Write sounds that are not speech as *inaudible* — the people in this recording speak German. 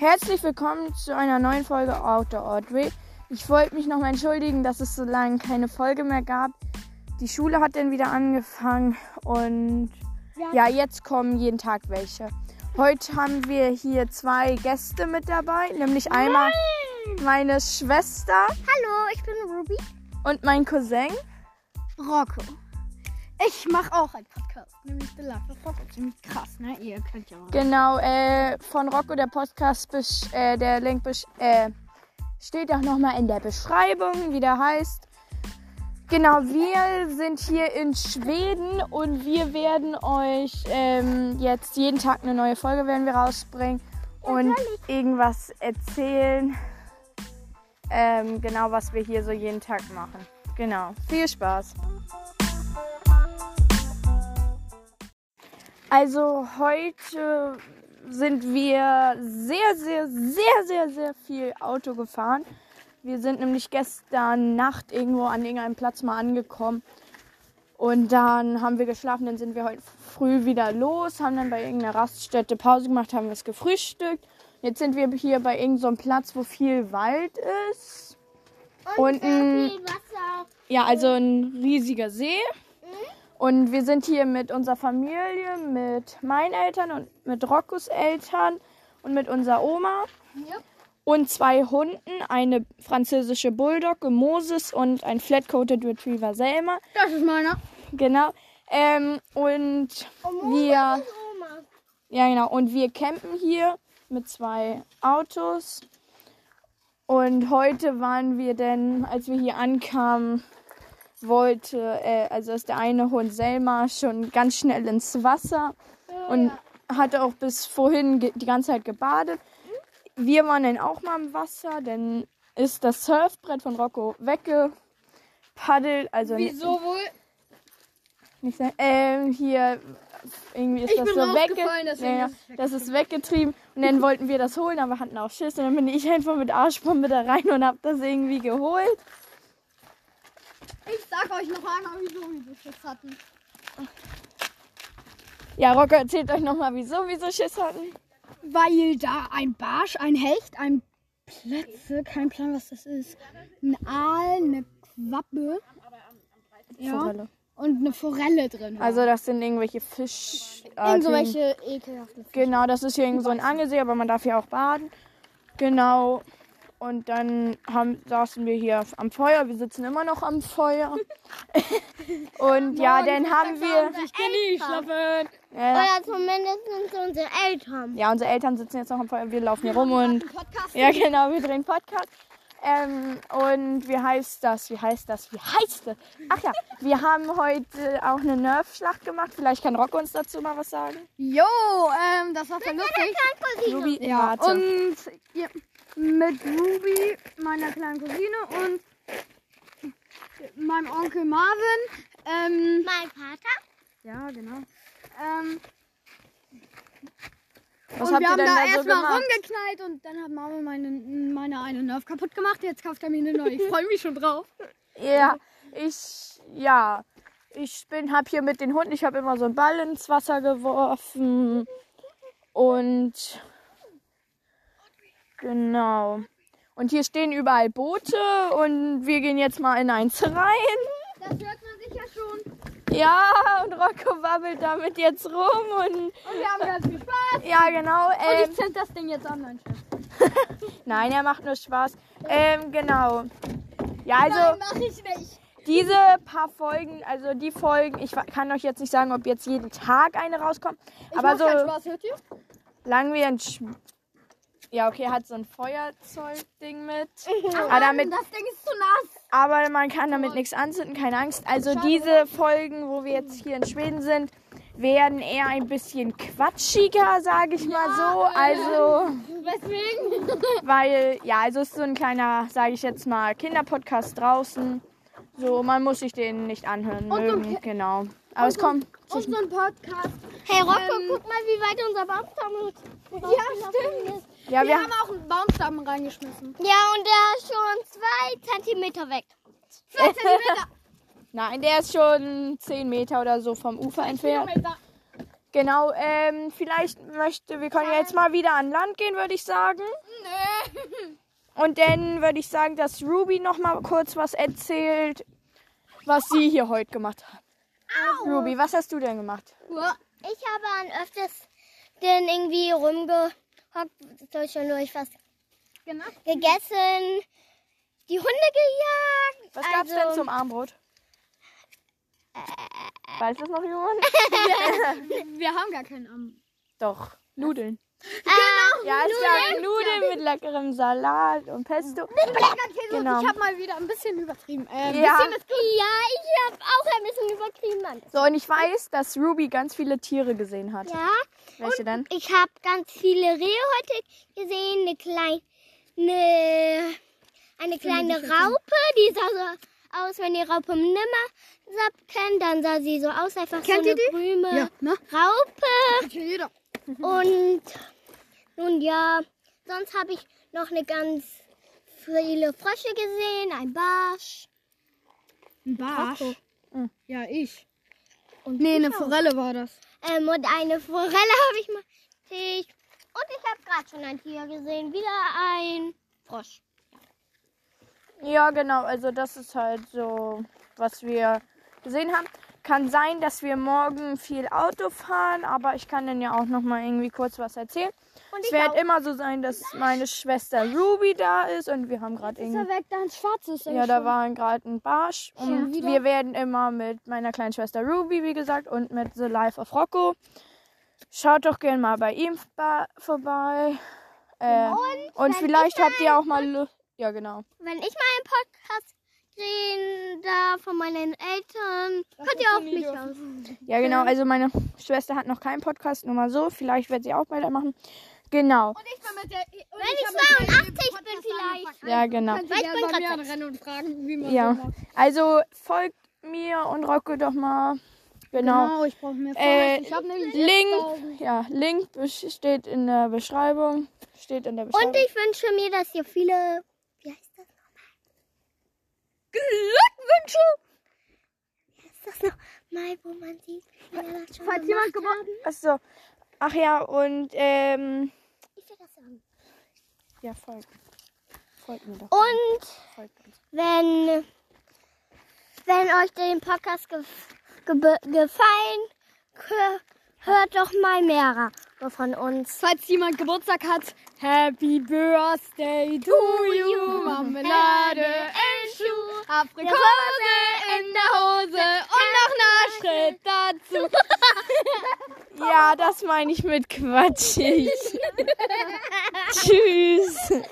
Herzlich willkommen zu einer neuen Folge Outdoor Ordway. Ich wollte mich nochmal entschuldigen, dass es so lange keine Folge mehr gab. Die Schule hat dann wieder angefangen und ja, jetzt kommen jeden Tag welche. Heute haben wir hier zwei Gäste mit dabei, nämlich einmal meine Schwester Hallo, ich bin Ruby. und mein Cousin. Rocco. Ich mache auch einen Podcast, nämlich The of Rocco. Ziemlich krass, ne? Ihr könnt ja mal. Genau, äh, von Rocco der Podcast, besch- äh, der Link besch- äh, steht auch nochmal in der Beschreibung, wie der heißt. Genau, wir sind hier in Schweden und wir werden euch ähm, jetzt jeden Tag eine neue Folge werden wir rausbringen und irgendwas erzählen. Ähm, genau, was wir hier so jeden Tag machen. Genau, viel Spaß. Also heute sind wir sehr, sehr, sehr, sehr, sehr viel Auto gefahren. Wir sind nämlich gestern Nacht irgendwo an irgendeinem Platz mal angekommen. Und dann haben wir geschlafen, dann sind wir heute früh wieder los, haben dann bei irgendeiner Raststätte Pause gemacht, haben was gefrühstückt. Jetzt sind wir hier bei irgendeinem Platz, wo viel Wald ist. Und ein, viel Wasser. ja, also ein riesiger See. Und wir sind hier mit unserer Familie, mit meinen Eltern und mit Roccos Eltern und mit unserer Oma Ja. und zwei Hunden, eine französische Bulldogge Moses und ein Flat-Coated Retriever Selma. Das ist meiner. Genau. Ähm, und wir, Oma. ja genau, und wir campen hier mit zwei Autos. Und heute waren wir denn, als wir hier ankamen, wollte, äh, also ist der eine Hund Selma schon ganz schnell ins Wasser und hatte auch bis vorhin die ganze Zeit gebadet. Wir waren dann auch mal im Wasser, dann ist das Surfbrett von Rocco weggepaddelt. Also Wieso wohl? nicht sein. Ähm, hier irgendwie ist Ich das so wegge rausgefallen, deswegen ja, ja, ist das ist weggetrieben und dann wollten wir das holen, aber hatten auch Schiss und dann bin ich *laughs* einfach mit Arschbombe da rein und hab das irgendwie geholt. Ich sag euch noch einmal, wieso wir so Schiss hatten. Ja, Rocco erzählt euch nochmal, wieso wir so Schiss hatten. Weil da ein Barsch, ein Hecht, ein Plätze, kein Plan, was das ist. Ein Aal, eine Quappe. Ja. Und eine Forelle drin. war. Also das sind irgendwelche Fisch. Irgend so welche ekelhaften Fische. Genau, das ist hier irgend so ein Angelsee, aber man darf hier auch baden. Genau. Und dann haben, saßen wir hier am Feuer. Wir sitzen immer noch am Feuer. *laughs* und ja, dann haben wir. Ich kann nie schlafen. Äh, Oder zumindest unsere Eltern. ja, unsere Eltern sitzen jetzt noch am Feuer. Wir laufen hier rum und. Podcast. Ja, genau, wir drehen Podcast. Ähm, und wie heißt das? Wie heißt das? Wie heißt das? Ach ja, wir haben heute auch eine Nerf-Schlacht gemacht. Vielleicht kann Rocco uns dazu mal was sagen. Jo, ähm, das war voll lustig. Ruby, Ja, warte. und ja, mit Ruby, meiner kleinen Cousine und meinem Onkel Marvin. Ähm, Mein Vater? ja, genau. Ähm, was und habt wir haben da so erstmal gemacht? rumgeknallt und dann hat Marvin meine, meine eine Nerf kaputt gemacht. Jetzt kauft er mir eine neue. Ich freue mich schon drauf. Ja, ich, ja, ich bin, hab hier mit den Hunden, ich habe immer so einen Ball ins Wasser geworfen und genau. Und hier stehen überall Boote und wir gehen jetzt mal in eins rein. Das hört man sich ja schon. Ja, und Rocco wabbelt damit jetzt rum und Und wir haben ganz viel Spaß. ja, genau. Und Ähm, ich zünd das Ding jetzt an, mein Chef. *laughs* nein, er macht nur Spaß. Ähm, genau. Ja, Nein, also mach ich nicht. diese paar Folgen, also die Folgen, ich kann euch jetzt nicht sagen, ob jetzt jeden Tag eine rauskommt, Ich aber so keinen Spaß, hört ihr? lang wie ein Sch ja, okay, er hat so ein Feuerzeugding mit. Aber, damit, Das Ding ist zu nass. aber man kann damit nichts anzünden, keine Angst. Also diese Folgen, wo wir jetzt hier in Schweden sind, werden eher ein bisschen quatschiger, sage ich mal so. Also, Weswegen? *laughs* weil, ja, also es ist so ein kleiner, sage ich jetzt mal, Kinderpodcast draußen. So, man muss sich den nicht anhören so mögen, Ki- genau. Aber es kommt Und so ein Podcast. Hey Rocco, Ähm, guck mal, wie weit unser Baumstamm ist. Ja, stimmt. Ja, Wir, wir, haben auch einen Baumstamm reingeschmissen. Ja, und der ist schon zwei Zentimeter weg. Zwei *laughs* Zentimeter. nein, der ist schon 10 Meter oder so vom Ufer entfernt. Kilometer. Genau, ähm, vielleicht möchte, wir können ja jetzt mal wieder an Land gehen, würde ich sagen. Und dann würde ich sagen, dass Ruby noch mal kurz was erzählt, was sie hier heute gemacht hat. Ruby, was hast du denn gemacht? Ich habe an öfters denn irgendwie rumgehockt, zwischendurch was Genau. gegessen, die Hunde gejagt. Was gab's also, denn zum Armbrot? Weiß das noch jemand? *laughs* *laughs* Wir haben gar keinen Arm. Doch, Nudeln. Genau. Ja, es gab Nudeln mit leckerem Salat und Pesto. Genau. Ich habe mal wieder ein bisschen übertrieben. Äh, ein Ja. bisschen Ja, ich habe auch ein bisschen übertrieben. Mann. So, und ich weiß, dass Ruby ganz viele Tiere gesehen hat. Ja, Welche denn? ich habe ganz viele Rehe heute gesehen. Eine kleine, eine, eine kleine Raupe, die sah so aus, wenn die Raupe nimmer kennt, dann sah sie so aus, einfach Kennt so ihr eine die? grüne Ja, ne? Raupe. Kennt jeder. Und nun ja, sonst habe ich noch eine ganz viele Frösche gesehen, ein Barsch. Ein Barsch. Hm. Ja, ich. Und Nee, ich eine auch. Forelle war das. Ähm, und eine Forelle *laughs* habe ich mal. Ich, und ich habe gerade schon ein Tier gesehen, wieder ein Frosch. Ja, genau. Also das ist halt so, was wir gesehen haben. Kann sein, dass wir morgen viel Auto fahren, aber ich kann dann ja auch noch mal irgendwie kurz was erzählen. Und Es wird auch. immer so sein, dass meine Schwester Ruby da ist und wir haben gerade Ist irgendwie er weg, da ein schwarzes. ja, da war gerade ein Barsch. Und wieder? wir werden immer mit meiner kleinen Schwester Ruby, wie gesagt, und mit The Life of Rocco. Schaut doch gerne mal bei ihm vorbei. Äh, und wenn vielleicht ich habt ihr auch mal Lust. Ja, genau. Wenn ich mal einen Podcast drehen darf von meinen Eltern, könnt ihr auf mich aus. Ja, genau. Also meine Schwester hat noch keinen Podcast, nur mal so. Vielleicht wird sie auch bald machen. Genau. Und ich bin mit der. Und Wenn ich der 82 Podcast bin vielleicht. Ja, genau. Könnt ihr Weil ich bin bei mir rennen und fragen, wie man Ja. so macht. Also folgt mir und Rocco doch mal. Genau. Genau, ich brauche mehr Äh. Ich habe nämlich Link, 6000. ja, Link steht in der Beschreibung. Steht in der Beschreibung. Und ich wünsche mir, dass ihr viele. Wie heißt das Glückwünsche! Wie heißt das nochmal, wo man sieht, Falls jemand gewonnen haben? Achso. Ach ja, und ähm, Ich das sagen. ja, folgt. Folgt mir doch. Und Folgt uns. wenn, wenn euch den Podcast ge ge gefallen, hö- hört doch mal mehrere von uns. Falls jemand Geburtstag hat, Happy Birthday to you. Marmelade im Schuh, Aprikose in der Hose und noch ein Schritt dazu. *laughs* Ja, das meine ich mit quatschig. *laughs* Tschüss.